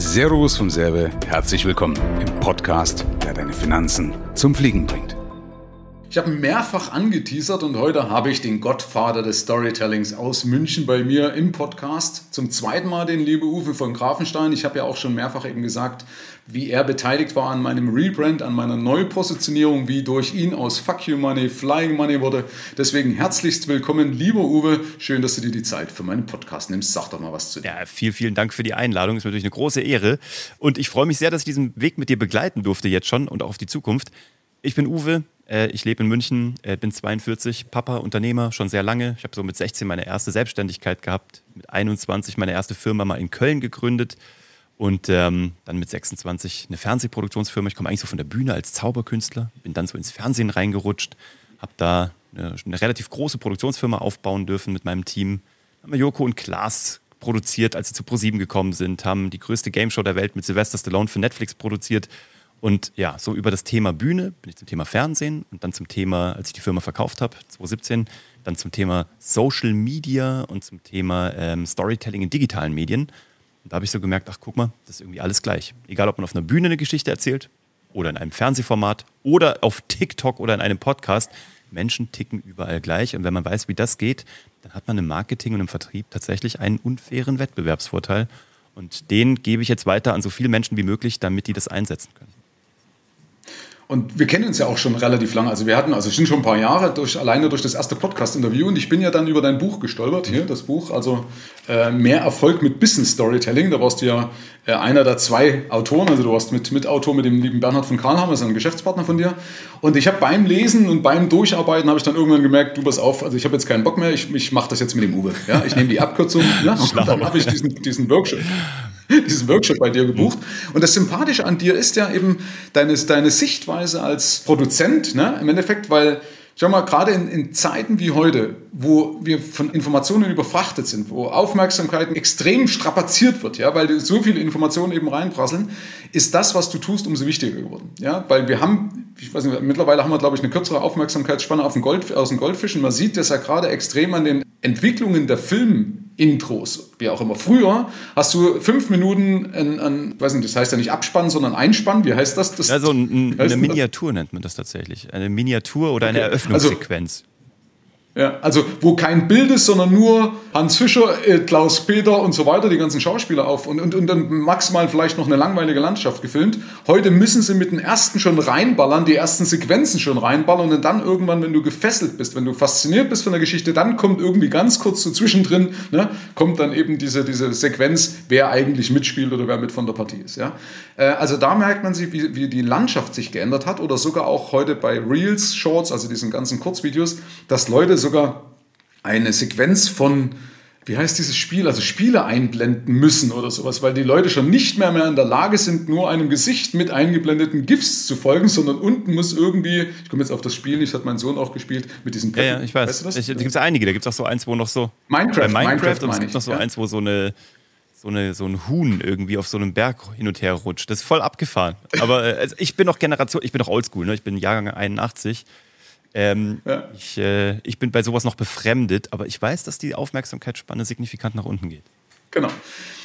Servus vom Serbe, herzlich willkommen im Podcast, der deine Finanzen zum Fliegen bringt. Ich habe mehrfach angeteasert und heute habe ich den Gottvater des Storytellings aus München bei mir im Podcast. Zum zweiten Mal den liebe Uwe von Grafenstein. Ich habe ja auch schon mehrfach eben gesagt, wie er beteiligt war an meinem Rebrand, an meiner Neupositionierung, wie durch ihn aus Fuck You Money Flying Money wurde. Deswegen herzlichst willkommen, lieber Uwe. Schön, dass du dir die Zeit für meinen Podcast nimmst. Sag doch mal was zu dir. Ja, vielen, vielen Dank für die Einladung. Ist natürlich eine große Ehre. Und ich freue mich sehr, dass ich diesen Weg mit dir begleiten durfte jetzt schon und auch auf die Zukunft. Ich bin Uwe, ich lebe in München, äh, bin 42, Papa, Unternehmer, schon sehr lange. Ich habe so mit 16 meine erste Selbstständigkeit gehabt, mit 21 meine erste Firma mal in Köln gegründet und ähm, dann mit 26 eine Fernsehproduktionsfirma. Ich komme eigentlich so von der Bühne als Zauberkünstler, bin dann so ins Fernsehen reingerutscht, habe da eine, eine, relativ große Produktionsfirma aufbauen dürfen mit meinem Team. Haben wir Joko und Klaas produziert, als sie zu ProSieben gekommen sind, haben die größte Gameshow der Welt mit Sylvester Stallone für Netflix produziert und ja, so über das Thema Bühne bin ich zum Thema Fernsehen und dann zum Thema, als ich die Firma verkauft habe, 2017, dann zum Thema Social Media und zum Thema ähm, Storytelling in digitalen Medien. Und da habe ich so gemerkt, ach guck mal, das ist irgendwie alles gleich. Egal, ob man auf einer Bühne eine Geschichte erzählt oder in einem Fernsehformat oder auf TikTok oder in einem Podcast. Menschen ticken überall gleich. Und wenn man weiß, wie das geht, dann hat man im Marketing und im Vertrieb tatsächlich einen unfairen Wettbewerbsvorteil. Und den gebe ich jetzt weiter an so viele Menschen wie möglich, damit die das einsetzen können. Und wir kennen uns ja auch schon relativ lange. Also wir hatten, also es sind schon ein paar Jahre durch, alleine durch das erste Podcast-Interview. Und ich bin ja dann über dein Buch gestolpert, hier, das Buch, also äh, Mehr Erfolg mit Business Storytelling. Da warst du ja äh, einer der zwei Autoren. Also du warst mit Mitautor mit dem lieben Bernhard von Karlhammer, ist ein Geschäftspartner von dir. Und ich habe beim Lesen und beim Durcharbeiten habe ich dann irgendwann gemerkt, du pass auf, also ich habe jetzt keinen Bock mehr, ich, ich mache das jetzt mit dem Uwe. Ja? Ich nehme die Abkürzung ja? und dann habe ich diesen, diesen Workshop. diesen Workshop bei dir gebucht. Und das Sympathische an dir ist ja eben deine, deine Sichtweise als Produzent, ne? im Endeffekt, weil Schau mal, gerade in, in, Zeiten wie heute, wo wir von Informationen überfrachtet sind, wo Aufmerksamkeit extrem strapaziert wird, ja, weil so viele Informationen eben reinprasseln, ist das, was du tust, umso wichtiger geworden. Ja, weil wir haben, ich weiß nicht, mittlerweile haben wir, glaube ich, eine kürzere Aufmerksamkeitsspanne auf den Gold, aus dem Goldfisch man sieht das ja gerade extrem an den Entwicklungen der Film Intros, wie auch immer. Früher hast du fünf Minuten, ein, ein, weiß nicht, das heißt ja nicht Abspann, sondern Einspann. Wie heißt das? das ja, so ein, eine Miniatur nennt man das tatsächlich. Eine Miniatur oder okay. eine Eröffnungssequenz. Also, ja, also wo kein Bild ist, sondern nur Hans Fischer, äh, Klaus Peter und so weiter, die ganzen Schauspieler auf und, und, und dann maximal vielleicht noch eine langweilige Landschaft gefilmt. Heute müssen sie mit den ersten schon reinballern, die ersten Sequenzen schon reinballern und dann irgendwann, wenn du gefesselt bist, wenn du fasziniert bist von der Geschichte, dann kommt irgendwie ganz kurz so zwischendrin, ne, kommt dann eben diese, diese Sequenz, wer eigentlich mitspielt oder wer mit von der Partie ist. Ja? Äh, also da merkt man sich, wie, wie die Landschaft sich geändert hat oder sogar auch heute bei Reels, Shorts, also diesen ganzen Kurzvideos, dass Leute so sogar eine Sequenz von, wie heißt dieses Spiel, also Spiele einblenden müssen oder sowas, weil die Leute schon nicht mehr, mehr in der Lage sind, nur einem Gesicht mit eingeblendeten GIFs zu folgen, sondern unten muss irgendwie, ich komme jetzt auf das Spiel nicht, hat mein Sohn auch gespielt, mit diesen Plätten. Ja, ja, ich weiß. Weißt du das? Ich, da gibt es einige, da gibt es auch so eins, wo noch so. Minecraft, bei Minecraft, Minecraft und es gibt noch so ja? eins, wo so eine so, eine, so ein Huhn irgendwie auf so einem Berg hin und her rutscht. Das ist voll abgefahren. Aber äh, also ich bin noch Generation, ich bin noch oldschool, ne? ich bin Jahrgang 81. Ähm, ja. ich, äh, ich bin bei sowas noch befremdet, aber ich weiß, dass die Aufmerksamkeitsspanne signifikant nach unten geht. Genau.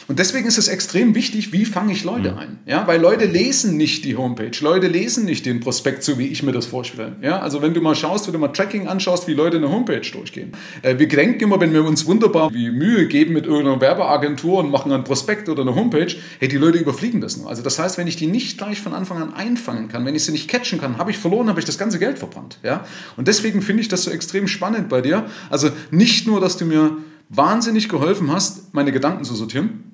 Und deswegen ist es extrem wichtig, wie fange ich Leute mhm. ein? Ja, weil Leute lesen nicht die Homepage, Leute lesen nicht den Prospekt, so wie ich mir das vorstelle. Ja, also wenn du mal schaust, wenn du mal Tracking anschaust, wie Leute eine Homepage durchgehen. Äh, wir denken immer, wenn wir uns wunderbar die Mühe geben mit irgendeiner Werbeagentur und machen einen Prospekt oder eine Homepage, hey, die Leute überfliegen das nur. Also das heißt, wenn ich die nicht gleich von Anfang an einfangen kann, wenn ich sie nicht catchen kann, habe ich verloren, habe ich das ganze Geld verbrannt. Ja, und deswegen finde ich das so extrem spannend bei dir. Also nicht nur, dass du mir wahnsinnig geholfen hast, meine Gedanken zu sortieren,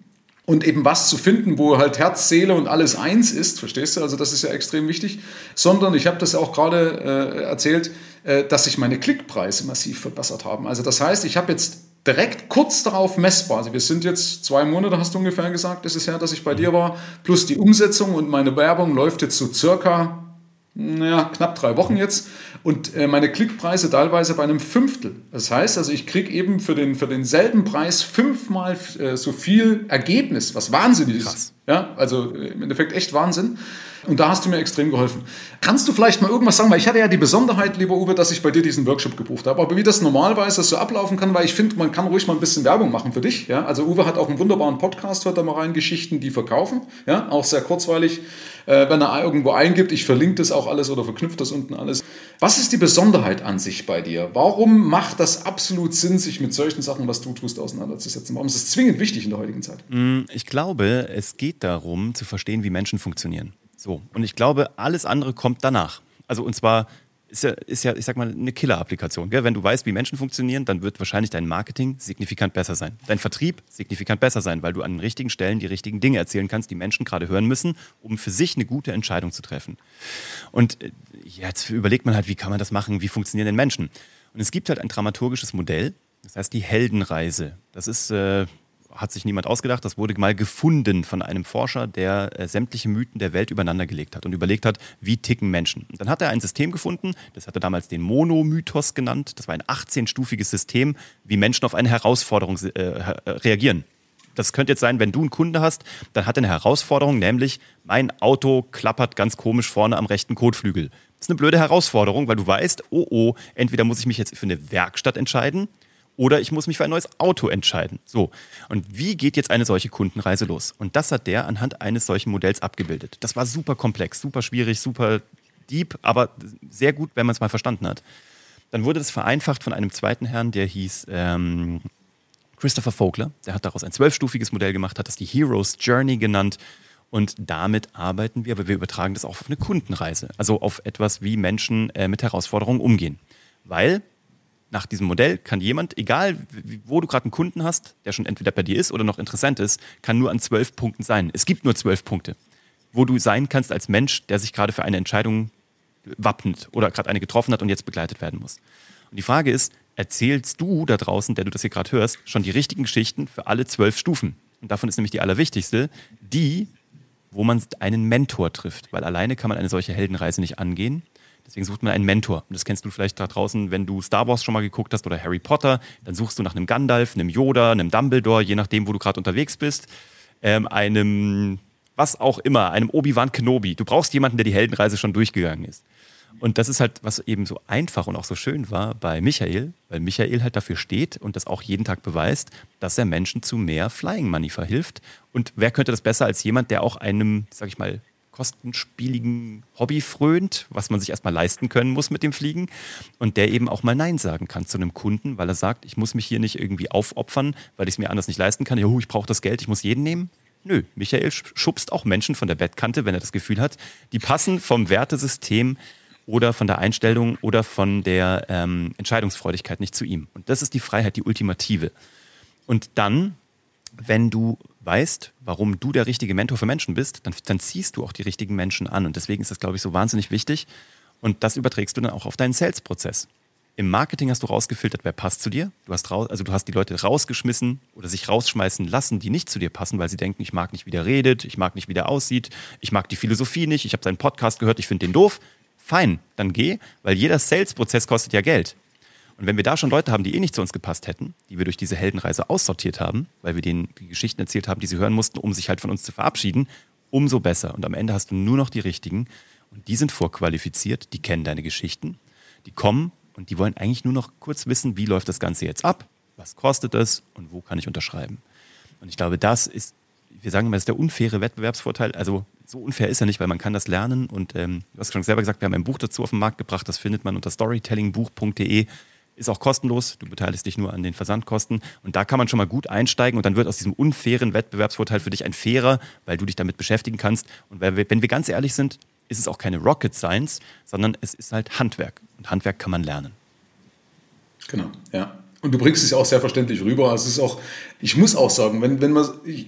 und eben was zu finden, wo halt Herz, Seele und alles eins ist, verstehst du? Also das ist ja extrem wichtig, sondern ich habe das auch gerade äh, erzählt, äh, dass sich meine Klickpreise massiv verbessert haben. Also das heißt, ich habe jetzt direkt kurz darauf messbar, also wir sind jetzt zwei Monate, hast du ungefähr gesagt, ist es her, dass ich bei dir war, plus die Umsetzung und meine Werbung läuft jetzt so circa naja, knapp drei Wochen jetzt und äh, meine Klickpreise teilweise bei einem Fünftel. Das heißt also, ich kriege eben für, den, für denselben Preis fünfmal äh, so viel Ergebnis, was wahnsinnig Krass. ist. Ja, also im Endeffekt echt Wahnsinn. Und da hast du mir extrem geholfen. Kannst du vielleicht mal irgendwas sagen? Weil ich hatte ja die Besonderheit, lieber Uwe, dass ich bei dir diesen Workshop gebucht habe. Aber wie das normalerweise so ablaufen kann, weil ich finde, man kann ruhig mal ein bisschen Werbung machen für dich. Ja? Also Uwe hat auch einen wunderbaren Podcast, hört da mal rein, Geschichten, die verkaufen. Ja? Auch sehr kurzweilig. Äh, wenn er irgendwo eingibt, ich verlinke das auch alles oder verknüpfe das unten alles. Was ist die Besonderheit an sich bei dir? Warum macht das absolut Sinn, sich mit solchen Sachen, was du tust, auseinanderzusetzen? Warum ist es zwingend wichtig in der heutigen Zeit? Mm, ich glaube, es geht darum, zu verstehen, wie Menschen funktionieren. So. Und ich glaube, alles andere kommt danach. Also, und zwar ist ja, ist ja ich sag mal, eine Killer-Applikation. Wenn du weißt, wie Menschen funktionieren, dann wird wahrscheinlich dein Marketing signifikant besser sein. Dein Vertrieb signifikant besser sein, weil du an den richtigen Stellen die richtigen Dinge erzählen kannst, die Menschen gerade hören müssen, um für sich eine gute Entscheidung zu treffen. Und äh, jetzt überlegt man halt, wie kann man das machen, wie funktionieren denn Menschen? Und es gibt halt ein dramaturgisches Modell, das heißt die Heldenreise. Das ist äh, hat sich niemand ausgedacht. Das wurde mal gefunden von einem Forscher, der äh, sämtliche Mythen der Welt übereinandergelegt hat und überlegt hat, wie ticken Menschen. Dann hat er ein System gefunden, das hat er damals den Monomythos genannt. Das war ein 18-stufiges System, wie Menschen auf eine Herausforderung äh, reagieren. Das könnte jetzt sein, wenn du einen Kunde hast, dann hat er eine Herausforderung, nämlich mein Auto klappert ganz komisch vorne am rechten Kotflügel. Das ist eine blöde Herausforderung, weil du weißt, oh oh, entweder muss ich mich jetzt für eine Werkstatt entscheiden oder ich muss mich für ein neues Auto entscheiden. So. Und wie geht jetzt eine solche Kundenreise los? Und das hat der anhand eines solchen Modells abgebildet. Das war super komplex, super schwierig, super deep, aber sehr gut, wenn man es mal verstanden hat. Dann wurde das vereinfacht von einem zweiten Herrn, der hieß ähm, Christopher Vogler. Der hat daraus ein zwölfstufiges Modell gemacht, hat das die Hero's Journey genannt. Und damit arbeiten wir, aber wir übertragen das auch auf eine Kundenreise, also auf etwas, wie Menschen äh, mit Herausforderungen umgehen. Weil nach diesem Modell kann jemand, egal wo du gerade einen Kunden hast, der schon entweder bei dir ist oder noch interessant ist, kann nur an zwölf Punkten sein. Es gibt nur zwölf Punkte, wo du sein kannst als Mensch, der sich gerade für eine Entscheidung wappnet oder gerade eine getroffen hat und jetzt begleitet werden muss. Und die Frage ist, erzählst du da draußen, der du das hier gerade hörst, schon die richtigen Geschichten für alle zwölf Stufen? Und davon ist nämlich die allerwichtigste, die, wo man einen Mentor trifft, weil alleine kann man eine solche Heldenreise nicht angehen. Deswegen sucht man einen Mentor. Und das kennst du vielleicht da draußen, wenn du Star Wars schon mal geguckt hast oder Harry Potter. Dann suchst du nach einem Gandalf, einem Yoda, einem Dumbledore, je nachdem, wo du gerade unterwegs bist. Ähm, einem, was auch immer, einem Obi-Wan Kenobi. Du brauchst jemanden, der die Heldenreise schon durchgegangen ist. Und das ist halt, was eben so einfach und auch so schön war bei Michael, weil Michael halt dafür steht und das auch jeden Tag beweist, dass er Menschen zu mehr Flying Money verhilft. Und wer könnte das besser als jemand, der auch einem, sag ich mal, kostenspieligen Hobby frönt, was man sich erstmal leisten können muss mit dem Fliegen und der eben auch mal Nein sagen kann zu einem Kunden, weil er sagt, ich muss mich hier nicht irgendwie aufopfern, weil ich es mir anders nicht leisten kann. Jo, ich brauche das Geld, ich muss jeden nehmen. Nö, Michael schubst auch Menschen von der Bettkante, wenn er das Gefühl hat, die passen vom Wertesystem oder von der Einstellung oder von der ähm, Entscheidungsfreudigkeit nicht zu ihm. Und das ist die Freiheit, die ultimative. Und dann, wenn du weißt, warum du der richtige Mentor für Menschen bist, dann, dann ziehst du auch die richtigen Menschen an. Und deswegen ist das, glaube ich, so wahnsinnig wichtig. Und das überträgst du dann auch auf deinen Sales-Prozess. Im Marketing hast du rausgefiltert, wer passt zu dir. Du hast, raus, also du hast die Leute rausgeschmissen oder sich rausschmeißen lassen, die nicht zu dir passen, weil sie denken, ich mag nicht, wie der redet, ich mag nicht, wie der aussieht, ich mag die Philosophie nicht, ich habe seinen Podcast gehört, ich finde den doof. Fein, dann geh, weil jeder Sales-Prozess kostet ja Geld. Und wenn wir da schon Leute haben, die eh nicht zu uns gepasst hätten, die wir durch diese Heldenreise aussortiert haben, weil wir denen die Geschichten erzählt haben, die sie hören mussten, um sich halt von uns zu verabschieden, umso besser. Und am Ende hast du nur noch die richtigen und die sind vorqualifiziert, die kennen deine Geschichten, die kommen und die wollen eigentlich nur noch kurz wissen, wie läuft das Ganze jetzt ab, was kostet es und wo kann ich unterschreiben. Und ich glaube, das ist, wir sagen immer, das ist der unfaire Wettbewerbsvorteil. Also so unfair ist er nicht, weil man kann das lernen und ähm, du hast schon selber gesagt, wir haben ein Buch dazu auf den Markt gebracht, das findet man unter storytellingbuch.de ist auch kostenlos. Du beteiligst dich nur an den Versandkosten. Und da kann man schon mal gut einsteigen und dann wird aus diesem unfairen Wettbewerbsvorteil für dich ein fairer, weil du dich damit beschäftigen kannst. Und wenn wir, ganz ehrlich sind, ist es auch keine Rocket Science, sondern es ist halt Handwerk. Und Handwerk kann man lernen. Genau, ja. Und du bringst es auch sehr verständlich rüber. Also es ist auch, ich muss auch sagen, wenn, wenn man, ich,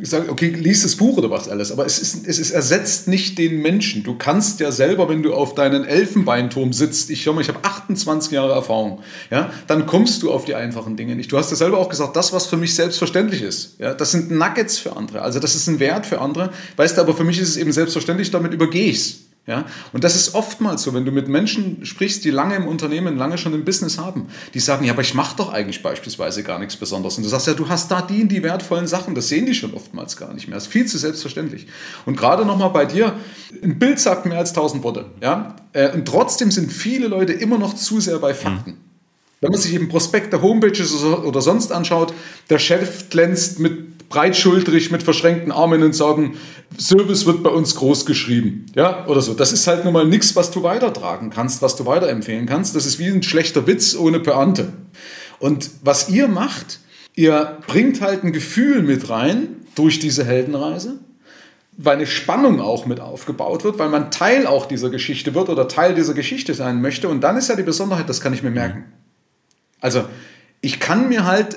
ich sage, okay, lies das Buch oder was alles, aber es, ist, es ist, ersetzt nicht den Menschen. Du kannst ja selber, wenn du auf deinen Elfenbeinturm sitzt, ich schau mal, ich habe 28 Jahre Erfahrung, ja, dann kommst du auf die einfachen Dinge nicht. Du hast ja selber auch gesagt, das, was für mich selbstverständlich ist, ja, das sind Nuggets für andere. Also das ist ein Wert für andere. Weißt du, aber für mich ist es eben selbstverständlich, damit übergehe ich es. Ja? Und das ist oftmals so, wenn du mit Menschen sprichst, die lange im Unternehmen, lange schon im Business haben, die sagen, ja, aber ich mache doch eigentlich beispielsweise gar nichts Besonderes. Und du sagst, ja, du hast da die, die wertvollen Sachen, das sehen die schon oftmals gar nicht mehr. Das ist viel zu selbstverständlich. Und gerade nochmal bei dir, ein Bild sagt mehr als tausend Worte. Ja? Äh, und trotzdem sind viele Leute immer noch zu sehr bei Fakten. Mhm. Wenn man sich eben Prospekte, Homepages oder sonst anschaut, der Chef glänzt mit breitschultrig mit verschränkten Armen und sagen, Service wird bei uns groß geschrieben. Ja, oder so. Das ist halt nun mal nichts, was du weitertragen kannst, was du weiterempfehlen kannst. Das ist wie ein schlechter Witz ohne Pointe. Und was ihr macht, ihr bringt halt ein Gefühl mit rein durch diese Heldenreise, weil eine Spannung auch mit aufgebaut wird, weil man Teil auch dieser Geschichte wird oder Teil dieser Geschichte sein möchte. Und dann ist ja die Besonderheit, das kann ich mir merken. Also ich kann mir halt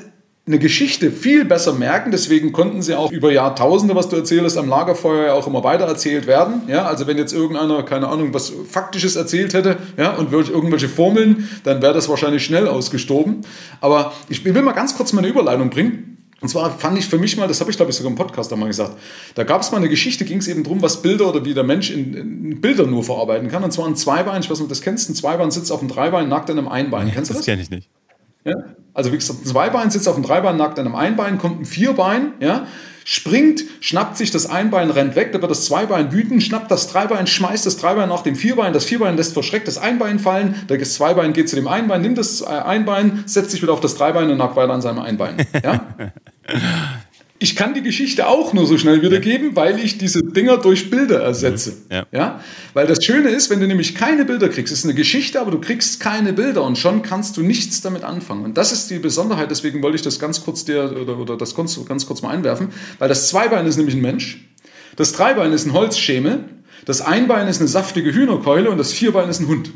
eine Geschichte viel besser merken. Deswegen konnten sie auch über Jahrtausende, was du erzählst, am Lagerfeuer ja auch immer weiter erzählt werden. Ja, also wenn jetzt irgendeiner, keine Ahnung, was Faktisches erzählt hätte ja, und irgendwelche Formeln, dann wäre das wahrscheinlich schnell ausgestorben. Aber ich will mal ganz kurz meine Überleitung bringen. Und zwar fand ich für mich mal, das habe ich glaube ich sogar im Podcast einmal gesagt, da gab es mal eine Geschichte, ging es eben darum, was Bilder oder wie der Mensch in, in Bilder nur verarbeiten kann. Und zwar ein Zweibein, ich weiß nicht, ob du das kennst, ein Zweibein sitzt auf einem Dreibein, nackt an einem Einbein. Nee, Kennst du das? Das kenne ich nicht. Ja? Also wie gesagt, ein Zweibein sitzt auf dem Dreibein, nackt an einem Einbein, kommt ein Vierbein, ja? springt, schnappt sich das Einbein, rennt weg, da wird das Zweibein wütend, schnappt das Dreibein, schmeißt das Dreibein nach dem Vierbein, das Vierbein lässt verschreckt das Einbein fallen, das Zweibein geht zu dem Einbein, nimmt das Einbein, setzt sich wieder auf das Dreibein und nackt weiter an seinem Einbein. Ja? ich kann die Geschichte auch nur so schnell wiedergeben, weil ich diese Dinger durch Bilder ersetze. Ja. ja. Weil das Schöne ist, wenn du nämlich keine Bilder kriegst, ist eine Geschichte, aber du kriegst keine Bilder und schon kannst du nichts damit anfangen. Und das ist die Besonderheit, deswegen wollte ich das ganz kurz dir oder, oder das ganz, ganz kurz mal einwerfen, weil das Zweibein ist nämlich ein Mensch, das Dreibein ist ein Holzschemel, das Einbein ist eine saftige Hühnerkeule und das Vierbein ist ein Hund.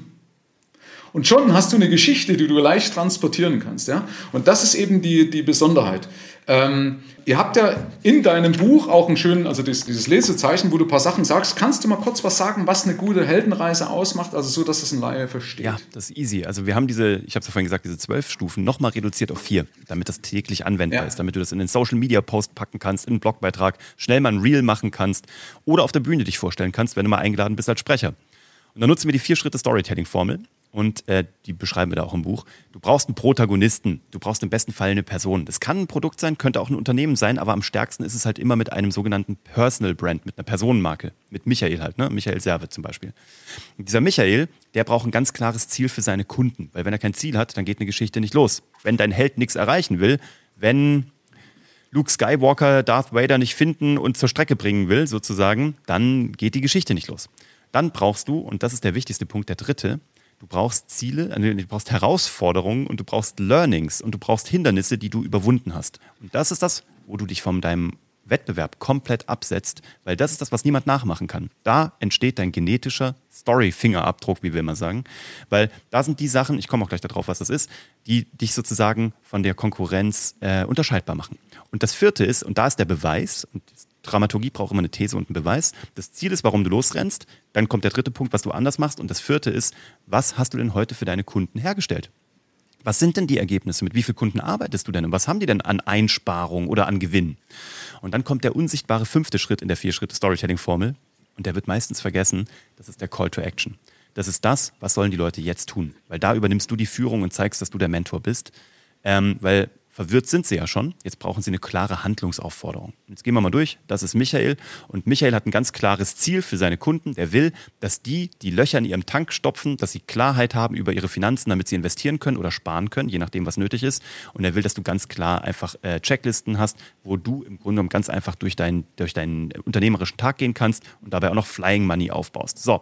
Und schon hast du eine Geschichte, die du leicht transportieren kannst. Ja? Und das ist eben die, die Besonderheit. Ähm, ihr habt ja in deinem Buch auch einen schönen, also dieses, dieses, Lesezeichen, wo du ein paar Sachen sagst. Kannst du mal kurz was sagen, was eine gute Heldenreise ausmacht? Also so, dass das ein Laie versteht. Ja, das ist easy. Also wir haben diese, ich habe es ja vorhin gesagt, diese zwölf Stufen nochmal reduziert auf vier, damit das täglich anwendbar ja. ist, damit du das in den Social Media Post packen kannst, in einen Blogbeitrag, schnell mal ein Reel machen kannst oder auf der Bühne dich vorstellen kannst, wenn du mal eingeladen bist als Sprecher. Und dann nutzen wir die vier Schritte Storytelling-Formel und äh, die beschreiben wir da auch im Buch. Du brauchst einen Protagonisten, du brauchst im besten Fall eine Person. Das kann ein Produkt sein, könnte auch ein Unternehmen sein, aber am stärksten ist es halt immer mit einem sogenannten Personal Brand, mit einer Personenmarke, mit Michael halt, ne? Michael Serve zum Beispiel. Und dieser Michael, der braucht ein ganz klares Ziel für seine Kunden, weil wenn er kein Ziel hat, dann geht eine Geschichte nicht los. Wenn dein Held nichts erreichen will, wenn Luke Skywalker Darth Vader nicht finden und zur Strecke bringen will, sozusagen, dann geht die Geschichte nicht los. Dann brauchst du, und das ist der wichtigste Punkt, der dritte, Du brauchst Ziele, äh, du brauchst Herausforderungen und du brauchst Learnings und du brauchst Hindernisse, die du überwunden hast. Und das ist das, wo du dich von deinem Wettbewerb komplett absetzt, weil das ist das, was niemand nachmachen kann. Da entsteht dein genetischer Story-Fingerabdruck, wie wir immer sagen, weil da sind die Sachen, ich komme auch gleich darauf, was das ist, die dich sozusagen von der Konkurrenz äh, unterscheidbar machen. Und das vierte ist, und da ist der Beweis, und Dramaturgie braucht immer eine These und einen Beweis. Das Ziel ist, warum du losrennst. Dann kommt der dritte Punkt, was du anders machst. Und das vierte ist, was hast du denn heute für deine Kunden hergestellt? Was sind denn die Ergebnisse? Mit wie vielen Kunden arbeitest du denn? Und was haben die denn an Einsparung oder an Gewinn? Und dann kommt der unsichtbare fünfte Schritt in der Vier-Schritte-Storytelling-Formel. Und der wird meistens vergessen. Das ist der Call to Action. Das ist das, was sollen die Leute jetzt tun? Weil da übernimmst du die Führung und zeigst, dass du der Mentor bist. Ähm, weil Verwirrt sind sie ja schon. Jetzt brauchen sie eine klare Handlungsaufforderung. Jetzt gehen wir mal durch. Das ist Michael. Und Michael hat ein ganz klares Ziel für seine Kunden. Der will, dass die die Löcher in ihrem Tank stopfen, dass sie Klarheit haben über ihre Finanzen, damit sie investieren können oder sparen können, je nachdem, was nötig ist. Und er will, dass du ganz klar einfach äh, Checklisten hast, wo du im Grunde genommen ganz einfach durch, dein, durch deinen unternehmerischen Tag gehen kannst und dabei auch noch Flying Money aufbaust. So.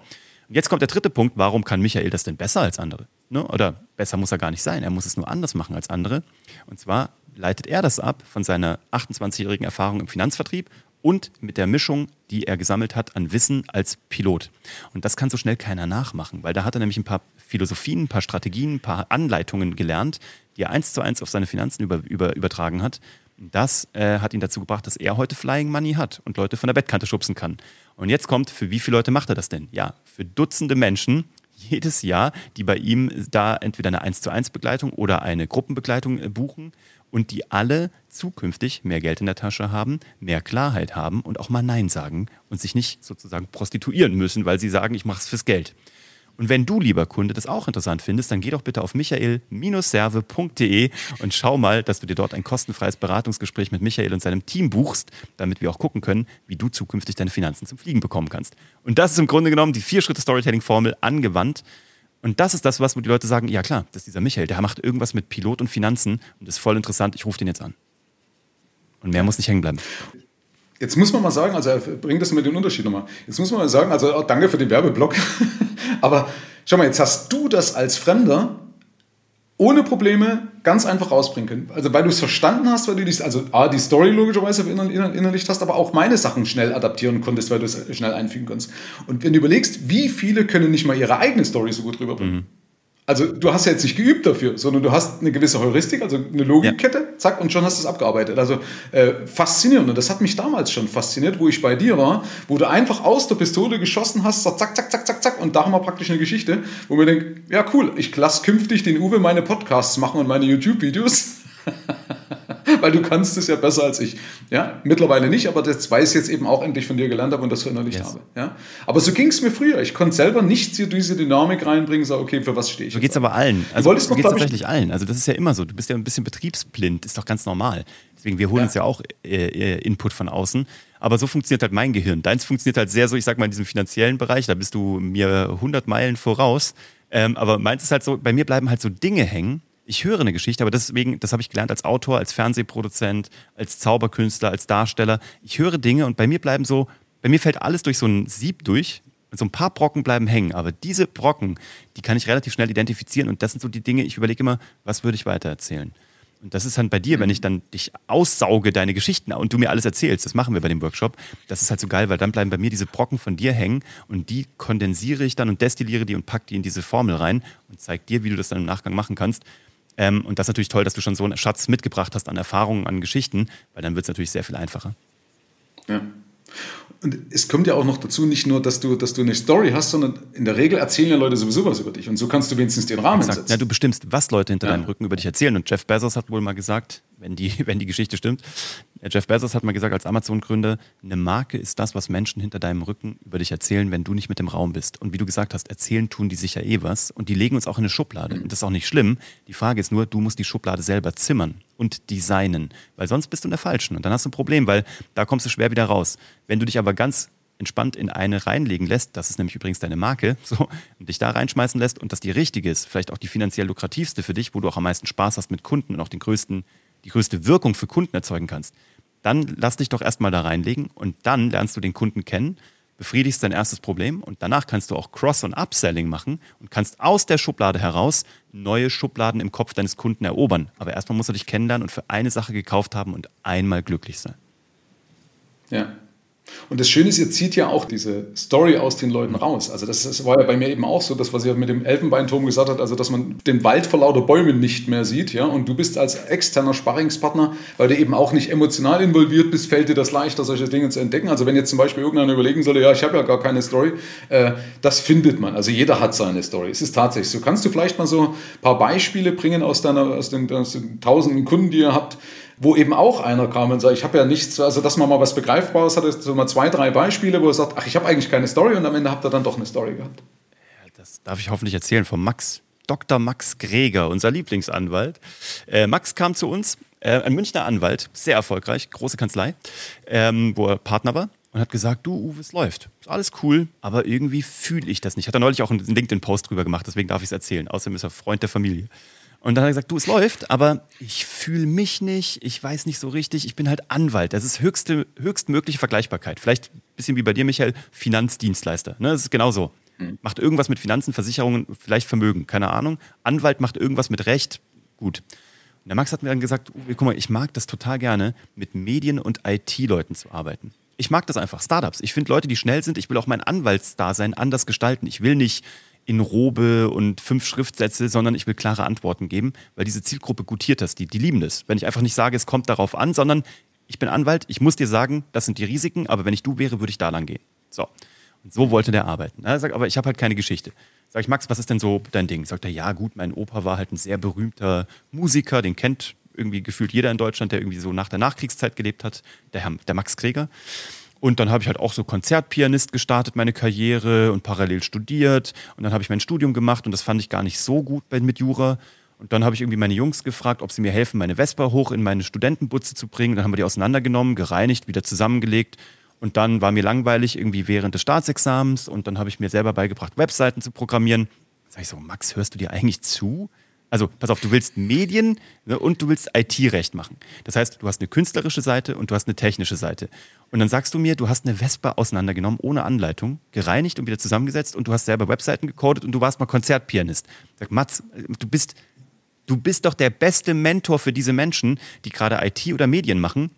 Und jetzt kommt der dritte Punkt. Warum kann Michael das denn besser als andere? Ne? Oder besser muss er gar nicht sein. Er muss es nur anders machen als andere. Und zwar leitet er das ab von seiner 28-jährigen Erfahrung im Finanzvertrieb und mit der Mischung, die er gesammelt hat an Wissen als Pilot. Und das kann so schnell keiner nachmachen, weil da hat er nämlich ein paar Philosophien, ein paar Strategien, ein paar Anleitungen gelernt, die er eins zu eins auf seine Finanzen über, über, übertragen hat. Das äh, hat ihn dazu gebracht, dass er heute Flying Money hat und Leute von der Bettkante schubsen kann. Und jetzt kommt, für wie viele Leute macht er das denn? Ja, für Dutzende Menschen, jedes Jahr, die bei ihm da entweder eine 1 zu 1 Begleitung oder eine Gruppenbegleitung äh, buchen und die alle zukünftig mehr Geld in der Tasche haben, mehr Klarheit haben und auch mal Nein sagen und sich nicht sozusagen prostituieren müssen, weil sie sagen, ich mache es fürs Geld. Und wenn du, lieber Kunde, das auch interessant findest, dann geh doch bitte auf michael-serve.de und schau mal, dass du dir dort ein kostenfreies Beratungsgespräch mit Michael und seinem Team buchst, damit wir auch gucken können, wie du zukünftig deine Finanzen zum Fliegen bekommen kannst. Und das ist im Grunde genommen die Vier-Schritte-Storytelling-Formel angewandt. Und das ist das, was die Leute sagen, ja klar, das ist dieser Michael, der macht irgendwas mit Pilot und Finanzen und ist voll interessant, ich rufe den jetzt an. Und mehr muss nicht hängen bleiben. Jetzt muss man mal sagen, also bring das mit den Unterschied nochmal. Jetzt muss man mal sagen, also oh, danke für den Werbeblock. Aber schau mal, jetzt hast du das als Fremder ohne Probleme ganz einfach rausbringen können. Also weil du es verstanden hast, weil du die, also A, die Story logischerweise innerlich hast, aber auch meine Sachen schnell adaptieren konntest, weil du es schnell einfügen kannst. Und wenn du überlegst, wie viele können nicht mal ihre eigene Story so gut rüberbringen. Mhm. Also du hast ja jetzt nicht geübt dafür, sondern du hast eine gewisse Heuristik, also eine Logikkette, ja. zack, und schon hast du es abgearbeitet. Also äh, faszinierend. Und das hat mich damals schon fasziniert, wo ich bei dir war, wo du einfach aus der Pistole geschossen hast, zack, zack, zack, zack, zack, und da haben wir praktisch eine Geschichte, wo mir denkt, ja cool, ich lasse künftig den Uwe meine Podcasts machen und meine YouTube-Videos. weil du kannst es ja besser als ich. Ja, mittlerweile nicht, aber das weiß ich jetzt eben auch endlich von dir gelernt habe und das verinnerlicht yes. habe. Ja, aber so ging es mir früher. Ich konnte selber nicht diese Dynamik reinbringen, so okay, für was stehe ich? So geht es aber allen. Also du so geht tatsächlich allen. Also das ist ja immer so. Du bist ja ein bisschen betriebsblind, ist doch ganz normal. Deswegen, wir holen ja. uns ja auch äh, äh, Input von außen. Aber so funktioniert halt mein Gehirn. Deins funktioniert halt sehr so, ich sag mal, in diesem finanziellen Bereich, da bist du mir 100 Meilen voraus. Ähm, aber meins ist halt so, bei mir bleiben halt so Dinge hängen, ich höre eine Geschichte, aber deswegen, das habe ich gelernt als Autor, als Fernsehproduzent, als Zauberkünstler, als Darsteller. Ich höre Dinge und bei mir bleiben so, bei mir fällt alles durch so ein Sieb durch. So ein paar Brocken bleiben hängen, aber diese Brocken, die kann ich relativ schnell identifizieren und das sind so die Dinge, ich überlege immer, was würde ich weitererzählen? Und das ist dann bei dir, wenn ich dann dich aussauge, deine Geschichten und du mir alles erzählst, das machen wir bei dem Workshop, das ist halt so geil, weil dann bleiben bei mir diese Brocken von dir hängen und die kondensiere ich dann und destilliere die und packe die in diese Formel rein und zeige dir, wie du das dann im Nachgang machen kannst. Ähm, und das ist natürlich toll, dass du schon so einen Schatz mitgebracht hast an Erfahrungen, an Geschichten, weil dann wird es natürlich sehr viel einfacher. Ja. Und es kommt ja auch noch dazu, nicht nur, dass du, dass du eine Story hast, sondern in der Regel erzählen ja Leute sowieso was über dich. Und so kannst du wenigstens den Rahmen Exakt. setzen. Ja, du bestimmst, was Leute hinter ja. deinem Rücken über dich erzählen. Und Jeff Bezos hat wohl mal gesagt, wenn die, wenn die Geschichte stimmt, Jeff Bezos hat mal gesagt, als Amazon-Gründer, eine Marke ist das, was Menschen hinter deinem Rücken über dich erzählen, wenn du nicht mit im Raum bist. Und wie du gesagt hast, erzählen tun die sicher eh was. Und die legen uns auch in eine Schublade. Und das ist auch nicht schlimm. Die Frage ist nur, du musst die Schublade selber zimmern und designen. Weil sonst bist du in der falschen. Und dann hast du ein Problem, weil da kommst du schwer wieder raus. Wenn du dich aber ganz entspannt in eine reinlegen lässt, das ist nämlich übrigens deine Marke, so, und dich da reinschmeißen lässt und das die richtige ist, vielleicht auch die finanziell lukrativste für dich, wo du auch am meisten Spaß hast mit Kunden und auch den größten, die größte Wirkung für Kunden erzeugen kannst, dann lass dich doch erstmal da reinlegen und dann lernst du den Kunden kennen, befriedigst dein erstes Problem und danach kannst du auch Cross- und Upselling machen und kannst aus der Schublade heraus neue Schubladen im Kopf deines Kunden erobern. Aber erstmal musst du dich kennenlernen und für eine Sache gekauft haben und einmal glücklich sein. Ja, und das Schöne ist, ihr zieht ja auch diese Story aus den Leuten raus. Also das, das war ja bei mir eben auch so, das, was ihr mit dem Elfenbeinturm gesagt hat, also dass man den Wald vor lauter Bäumen nicht mehr sieht. Ja? Und du bist als externer Sparringspartner, weil du eben auch nicht emotional involviert bist, fällt dir das leichter, solche Dinge zu entdecken. Also wenn jetzt zum Beispiel irgendeiner überlegen sollte, ja, ich habe ja gar keine Story, äh, das findet man. Also jeder hat seine Story. Es ist tatsächlich so. Kannst du vielleicht mal so ein paar Beispiele bringen aus, deiner, aus, den, aus den tausenden Kunden, die ihr habt, wo eben auch einer kam und sagt, ich habe ja nichts, also dass man mal was Begreifbares hatte, so mal zwei, drei Beispiele, wo er sagt, ach, ich habe eigentlich keine Story und am Ende habt ihr dann doch eine Story gehabt. Ja, das darf ich hoffentlich erzählen von Max. Dr. Max Greger, unser Lieblingsanwalt. Äh, Max kam zu uns, äh, ein Münchner Anwalt, sehr erfolgreich, große Kanzlei, ähm, wo er Partner war und hat gesagt, du Uwe, es läuft. Ist alles cool, aber irgendwie fühle ich das nicht. Hat er neulich auch einen LinkedIn-Post drüber gemacht, deswegen darf ich es erzählen. Außerdem ist er Freund der Familie. Und dann hat er gesagt, du, es läuft, aber ich fühle mich nicht, ich weiß nicht so richtig, ich bin halt Anwalt. Das ist höchste, höchstmögliche Vergleichbarkeit. Vielleicht ein bisschen wie bei dir, Michael, Finanzdienstleister. Ne? Das ist genauso. Mhm. Macht irgendwas mit Finanzen, Versicherungen, vielleicht Vermögen, keine Ahnung. Anwalt macht irgendwas mit Recht, gut. Und der Max hat mir dann gesagt, Uwe, guck mal, ich mag das total gerne, mit Medien- und IT-Leuten zu arbeiten. Ich mag das einfach, Startups. Ich finde Leute, die schnell sind, ich will auch mein Anwaltsdasein anders gestalten. Ich will nicht in Robe und fünf Schriftsätze, sondern ich will klare Antworten geben, weil diese Zielgruppe gutiert das, die, die lieben das. Wenn ich einfach nicht sage, es kommt darauf an, sondern ich bin Anwalt, ich muss dir sagen, das sind die Risiken, aber wenn ich du wäre, würde ich da lang gehen. So. Und so wollte der arbeiten. Er sagt, aber ich habe halt keine Geschichte. Sag ich, Max, was ist denn so dein Ding? Sagt er, ja gut, mein Opa war halt ein sehr berühmter Musiker, den kennt irgendwie gefühlt jeder in Deutschland, der irgendwie so nach der Nachkriegszeit gelebt hat, der, Herr, der Max Kreger. Und dann habe ich halt auch so Konzertpianist gestartet, meine Karriere und parallel studiert. Und dann habe ich mein Studium gemacht und das fand ich gar nicht so gut mit Jura. Und dann habe ich irgendwie meine Jungs gefragt, ob sie mir helfen, meine Vespa hoch in meine Studentenbutze zu bringen. Dann haben wir die auseinandergenommen, gereinigt, wieder zusammengelegt. Und dann war mir langweilig irgendwie während des Staatsexamens. Und dann habe ich mir selber beigebracht, Webseiten zu programmieren. Sag ich so, Max, hörst du dir eigentlich zu? Also, pass auf, du willst Medien ne, und du willst IT-Recht machen. Das heißt, du hast eine künstlerische Seite und du hast eine technische Seite. Und dann sagst du mir, du hast eine Vespa auseinandergenommen, ohne Anleitung, gereinigt und wieder zusammengesetzt und du hast selber Webseiten gecodet und du warst mal Konzertpianist. Sag, Mats, du bist, du bist doch der beste Mentor für diese Menschen, die gerade IT oder Medien machen,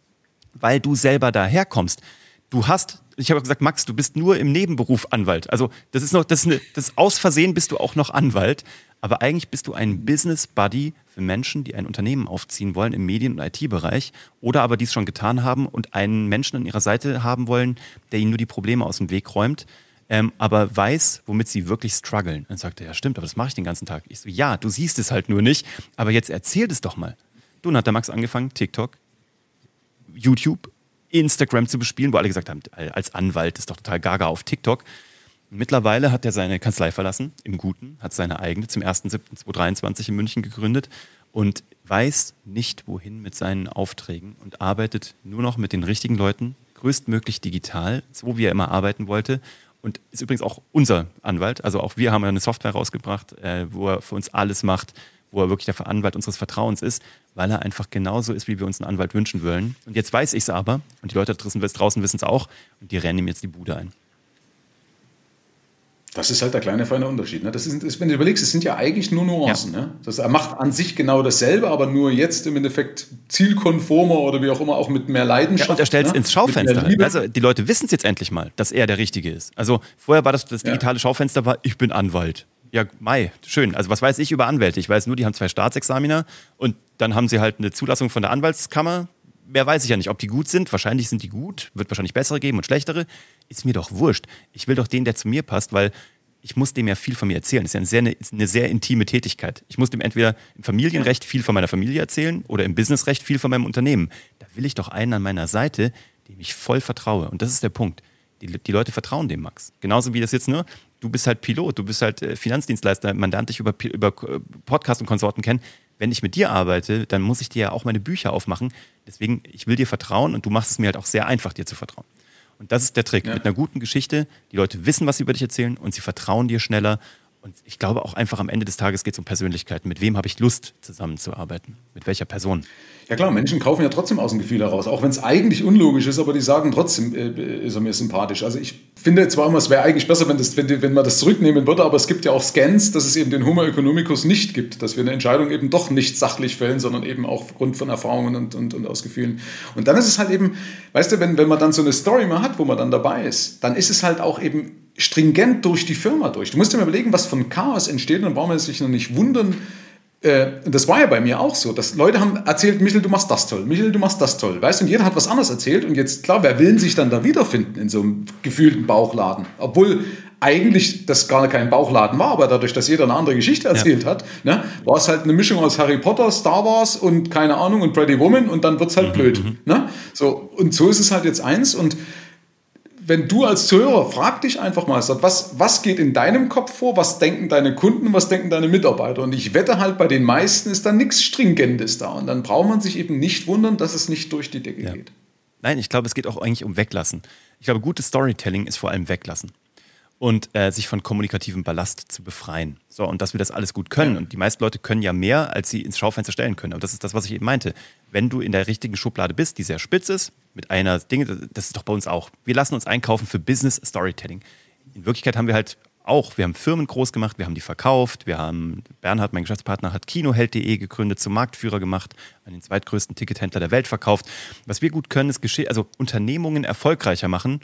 weil du selber daherkommst. Du hast ich habe gesagt, Max, du bist nur im Nebenberuf Anwalt. Also das ist noch, das ist, eine, das ist aus Versehen bist du auch noch Anwalt. Aber eigentlich bist du ein Business Buddy für Menschen, die ein Unternehmen aufziehen wollen im Medien- und IT-Bereich oder aber dies schon getan haben und einen Menschen an ihrer Seite haben wollen, der ihnen nur die Probleme aus dem Weg räumt, ähm, aber weiß, womit sie wirklich strugglen. Dann sagt er, ja stimmt, aber das mache ich den ganzen Tag. Ich so, ja, du siehst es halt nur nicht, aber jetzt erzähl es doch mal. Du, dann hat der Max angefangen, TikTok, YouTube, Instagram zu bespielen, wo alle gesagt haben, als Anwalt ist doch total gaga auf TikTok. Mittlerweile hat er seine Kanzlei verlassen, im Guten, hat seine eigene zum 1.7.2023 in München gegründet und weiß nicht, wohin mit seinen Aufträgen und arbeitet nur noch mit den richtigen Leuten, größtmöglich digital, so wie er immer arbeiten wollte. Und ist übrigens auch unser Anwalt. Also auch wir haben eine Software rausgebracht, äh, wo er für uns alles macht, wo er wirklich der Anwalt unseres Vertrauens ist, weil er einfach genauso ist, wie wir uns einen Anwalt wünschen wollen. Und jetzt weiß ich es aber, und die Leute draußen wissen es auch, und die rennen ihm jetzt die Bude ein. Das ist halt der kleine feine Unterschied. Ne? Das ist, das, wenn du überlegst, es sind ja eigentlich nur Nuancen. Ja. Ne? Das, er macht an sich genau dasselbe, aber nur jetzt im Endeffekt zielkonformer oder wie auch immer, auch mit mehr Leidenschaft. Ja, und er stellt es ne? ins Schaufenster. Also die Leute wissen es jetzt endlich mal, dass er der Richtige ist. Also vorher war das, das digitale ja. Schaufenster war, ich bin Anwalt. Ja, Mai, schön. Also was weiß ich über Anwälte? Ich weiß nur, die haben zwei Staatsexaminer und dann haben sie halt eine Zulassung von der Anwaltskammer. Mehr weiß ich ja nicht, ob die gut sind. Wahrscheinlich sind die gut, wird wahrscheinlich bessere geben und schlechtere. Ist mir doch wurscht. Ich will doch den, der zu mir passt, weil ich muss dem ja viel von mir erzählen. Das ist ja eine sehr, eine, eine sehr intime Tätigkeit. Ich muss dem entweder im Familienrecht viel von meiner Familie erzählen oder im Businessrecht viel von meinem Unternehmen. Da will ich doch einen an meiner Seite, dem ich voll vertraue. Und das ist der Punkt. Die, die Leute vertrauen dem Max. Genauso wie das jetzt nur, du bist halt Pilot, du bist halt äh, Finanzdienstleister, man lernt dich über, über äh, Podcast und Konsorten kennen. Wenn ich mit dir arbeite, dann muss ich dir ja auch meine Bücher aufmachen. Deswegen, ich will dir vertrauen und du machst es mir halt auch sehr einfach, dir zu vertrauen. Und das ist der Trick. Ja. Mit einer guten Geschichte, die Leute wissen, was sie über dich erzählen und sie vertrauen dir schneller. Und ich glaube auch einfach am Ende des Tages geht es um Persönlichkeiten. Mit wem habe ich Lust, zusammenzuarbeiten? Mit welcher Person? Ja klar, Menschen kaufen ja trotzdem aus dem Gefühl heraus, auch wenn es eigentlich unlogisch ist, aber die sagen trotzdem, äh, ist er mir sympathisch. Also ich finde zwar immer, es wäre eigentlich besser, wenn, das, wenn, wenn, man das zurücknehmen würde, aber es gibt ja auch Scans, dass es eben den Homo economicus nicht gibt, dass wir eine Entscheidung eben doch nicht sachlich fällen, sondern eben auch aufgrund von Erfahrungen und, und, und aus Gefühlen. Und dann ist es halt eben, weißt du, wenn, wenn man dann so eine Story mal hat, wo man dann dabei ist, dann ist es halt auch eben stringent durch die Firma durch. Du musst dir mal überlegen, was von Chaos entsteht und dann braucht man sich noch nicht wundern, äh, das war ja bei mir auch so, dass Leute haben erzählt, Michel, du machst das toll, Michel, du machst das toll, weißt du, und jeder hat was anderes erzählt und jetzt, klar, wer will sich dann da wiederfinden in so einem gefühlten Bauchladen, obwohl eigentlich das gar kein Bauchladen war, aber dadurch, dass jeder eine andere Geschichte erzählt ja. hat, ne, war es halt eine Mischung aus Harry Potter, Star Wars und keine Ahnung und Pretty Woman und dann wird es halt mhm. blöd. Mhm. Ne? So, und so ist es halt jetzt eins und wenn du als Zuhörer frag dich einfach mal, was, was geht in deinem Kopf vor, was denken deine Kunden, was denken deine Mitarbeiter? Und ich wette halt, bei den meisten ist da nichts Stringentes da. Und dann braucht man sich eben nicht wundern, dass es nicht durch die Decke ja. geht. Nein, ich glaube, es geht auch eigentlich um Weglassen. Ich glaube, gutes Storytelling ist vor allem Weglassen und äh, sich von kommunikativem Ballast zu befreien. So, und dass wir das alles gut können. Ja. Und die meisten Leute können ja mehr, als sie ins Schaufenster stellen können. Und das ist das, was ich eben meinte. Wenn du in der richtigen Schublade bist, die sehr spitz ist, mit einer Dinge, das ist doch bei uns auch. Wir lassen uns einkaufen für Business Storytelling. In Wirklichkeit haben wir halt auch, wir haben Firmen groß gemacht, wir haben die verkauft, wir haben, Bernhard, mein Geschäftspartner, hat Kinoheld.de gegründet, zum Marktführer gemacht, an den zweitgrößten Tickethändler der Welt verkauft. Was wir gut können, ist, also Unternehmungen erfolgreicher machen,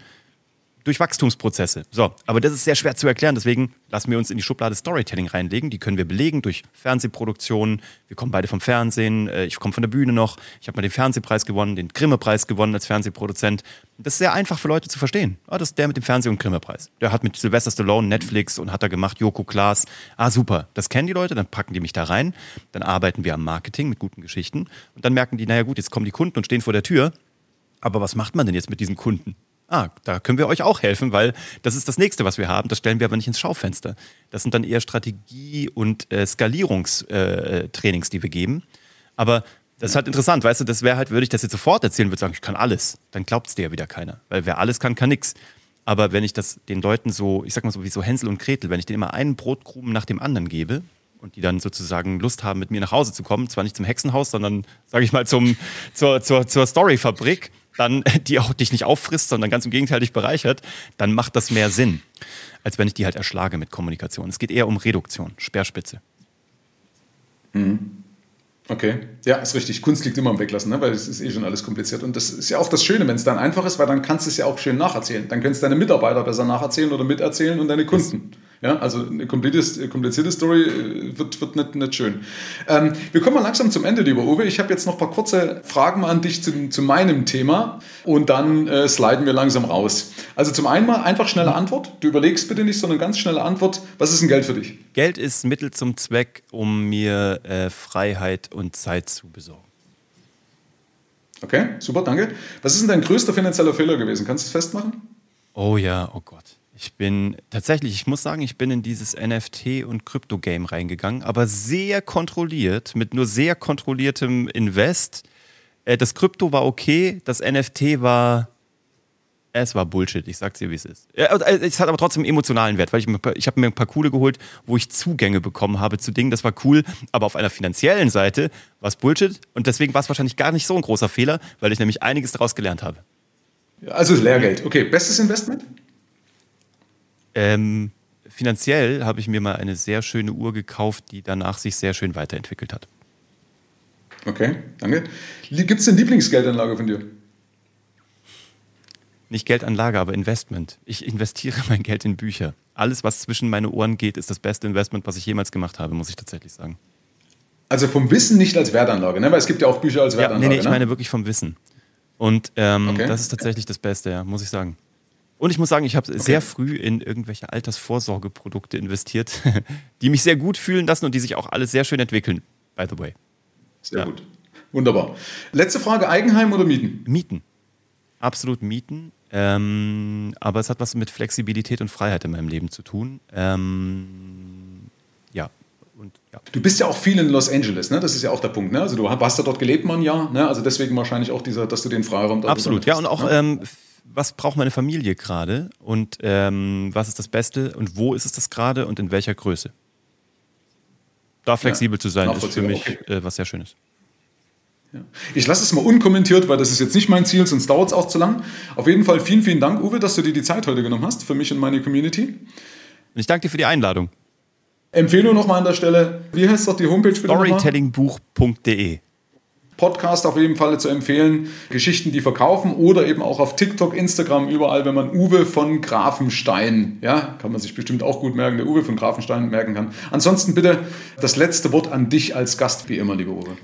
durch Wachstumsprozesse. So, aber das ist sehr schwer zu erklären, deswegen lassen wir uns in die Schublade Storytelling reinlegen. Die können wir belegen durch Fernsehproduktionen. Wir kommen beide vom Fernsehen, äh, ich komme von der Bühne noch. Ich habe mal den Fernsehpreis gewonnen, den Grimme-Preis gewonnen als Fernsehproduzent. Das ist sehr einfach für Leute zu verstehen. Ah, das ist der mit dem Fernseh- und Grimme-Preis. Der hat mit Sylvester Stallone Netflix und hat da gemacht, Joko Klaas. Ah, super, das kennen die Leute, dann packen die mich da rein. Dann arbeiten wir am Marketing mit guten Geschichten. Und dann merken die, naja gut, jetzt kommen die Kunden und stehen vor der Tür. Aber was macht man denn jetzt mit diesen Kunden? Ah, da können wir euch auch helfen, weil das ist das nächste, was wir haben. Das stellen wir aber nicht ins Schaufenster. Das sind dann eher Strategie- und äh, Skalierungstrainings, äh, die wir geben. Aber das ist halt interessant, weißt du, das wäre halt, würde ich das jetzt sofort erzählen, würde sagen, ich kann alles. Dann glaubt es dir ja wieder keiner. Weil wer alles kann, kann nichts. Aber wenn ich das den Leuten so, ich sag mal so wie so Hänsel und Gretel, wenn ich denen immer einen Brotkrumen nach dem anderen gebe, und die dann sozusagen Lust haben, mit mir nach Hause zu kommen, zwar nicht zum Hexenhaus, sondern, sage ich mal, zum, zur, zur, zur Storyfabrik, dann die auch dich nicht auffrisst, sondern ganz im Gegenteil dich bereichert, dann macht das mehr Sinn, als wenn ich die halt erschlage mit Kommunikation. Es geht eher um Reduktion, Speerspitze. Mhm. Okay, ja, ist richtig. Kunst liegt immer am Weglassen, ne? weil es ist eh schon alles kompliziert. Und das ist ja auch das Schöne, wenn es dann einfach ist, weil dann kannst du es ja auch schön nacherzählen. Dann können es deine Mitarbeiter besser nacherzählen oder miterzählen und deine Kunden. Ja, also eine komplizierte, komplizierte Story äh, wird, wird nicht, nicht schön. Ähm, wir kommen mal langsam zum Ende, lieber Uwe. Ich habe jetzt noch ein paar kurze Fragen an dich zu, zu meinem Thema und dann äh, sliden wir langsam raus. Also zum einen mal einfach schnelle Antwort. Du überlegst bitte nicht, sondern ganz schnelle Antwort. Was ist denn Geld für dich? Geld ist Mittel zum Zweck, um mir äh, Freiheit und Zeit zu besorgen. Okay, super, danke. Was ist denn dein größter finanzieller Fehler gewesen? Kannst du es festmachen? Oh ja, oh Gott. Ich bin tatsächlich, ich muss sagen, ich bin in dieses NFT- und Krypto-Game reingegangen, aber sehr kontrolliert, mit nur sehr kontrolliertem Invest. Äh, das Krypto war okay, das NFT war. Es war Bullshit, ich sag's dir, wie es ist. Äh, es hat aber trotzdem emotionalen Wert, weil ich, ich habe mir ein paar coole geholt, wo ich Zugänge bekommen habe zu Dingen, das war cool, aber auf einer finanziellen Seite war es Bullshit und deswegen war es wahrscheinlich gar nicht so ein großer Fehler, weil ich nämlich einiges daraus gelernt habe. Also Lehrgeld. Okay, bestes Investment? Ähm, finanziell habe ich mir mal eine sehr schöne Uhr gekauft, die danach sich sehr schön weiterentwickelt hat. Okay, danke. Gibt es eine Lieblingsgeldanlage von dir? Nicht Geldanlage, aber Investment. Ich investiere mein Geld in Bücher. Alles, was zwischen meine Ohren geht, ist das beste Investment, was ich jemals gemacht habe, muss ich tatsächlich sagen. Also vom Wissen nicht als Wertanlage, ne? weil es gibt ja auch Bücher als Wertanlage. Ja, nee, nee, ich ne? meine wirklich vom Wissen. Und ähm, okay. das ist tatsächlich das Beste, ja, muss ich sagen. Und ich muss sagen, ich habe okay. sehr früh in irgendwelche Altersvorsorgeprodukte investiert, die mich sehr gut fühlen lassen und die sich auch alles sehr schön entwickeln, by the way. Sehr ja. gut. Wunderbar. Letzte Frage: Eigenheim oder Mieten? Mieten. Absolut Mieten. Ähm, aber es hat was mit Flexibilität und Freiheit in meinem Leben zu tun. Ähm, ja. Und, ja. Du bist ja auch viel in Los Angeles, ne? Das ist ja auch der Punkt, ne? Also du hast ja dort gelebt mal ein Jahr, ne? Also deswegen wahrscheinlich auch dieser, dass du den Freiraum dort Absolut, ja. Und auch ne? ähm, was braucht meine Familie gerade und ähm, was ist das Beste und wo ist es das gerade und in welcher Größe. Da flexibel ja, zu sein, ist für mich äh, was sehr Schönes. Ja. Ich lasse es mal unkommentiert, weil das ist jetzt nicht mein Ziel, sonst dauert es auch zu lang. Auf jeden Fall vielen, vielen Dank, Uwe, dass du dir die Zeit heute genommen hast für mich und meine Community. Und ich danke dir für die Einladung. Empfehlung nochmal an der Stelle. Wie heißt doch die Homepage? Storytellingbuch.de Podcast auf jeden Fall zu empfehlen. Geschichten, die verkaufen oder eben auch auf TikTok, Instagram, überall, wenn man Uwe von Grafenstein, ja, kann man sich bestimmt auch gut merken, der Uwe von Grafenstein merken kann. Ansonsten bitte das letzte Wort an dich als Gast, wie immer, lieber Uwe.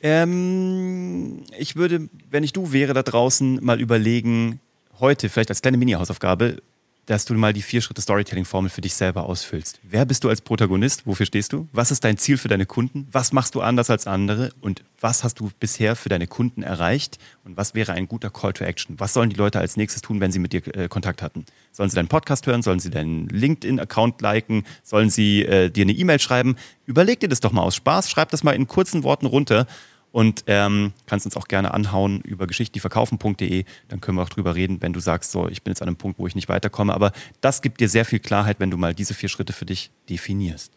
Ähm, ich würde, wenn ich du wäre da draußen, mal überlegen, heute vielleicht als kleine Mini-Hausaufgabe, dass du mal die Vier-Schritte-Storytelling-Formel für dich selber ausfüllst. Wer bist du als Protagonist? Wofür stehst du? Was ist dein Ziel für deine Kunden? Was machst du anders als andere? Und was hast du bisher für deine Kunden erreicht? Und was wäre ein guter Call to Action? Was sollen die Leute als nächstes tun, wenn sie mit dir äh, Kontakt hatten? Sollen sie deinen Podcast hören? Sollen sie deinen LinkedIn-Account liken? Sollen sie äh, dir eine E-Mail schreiben? Überleg dir das doch mal aus Spaß. Schreib das mal in kurzen Worten runter und ähm, kannst uns auch gerne anhauen über geschichtdieverkaufen.de. Dann können wir auch drüber reden, wenn du sagst, so, ich bin jetzt an einem Punkt, wo ich nicht weiterkomme. Aber das gibt dir sehr viel Klarheit, wenn du mal diese vier Schritte für dich definierst.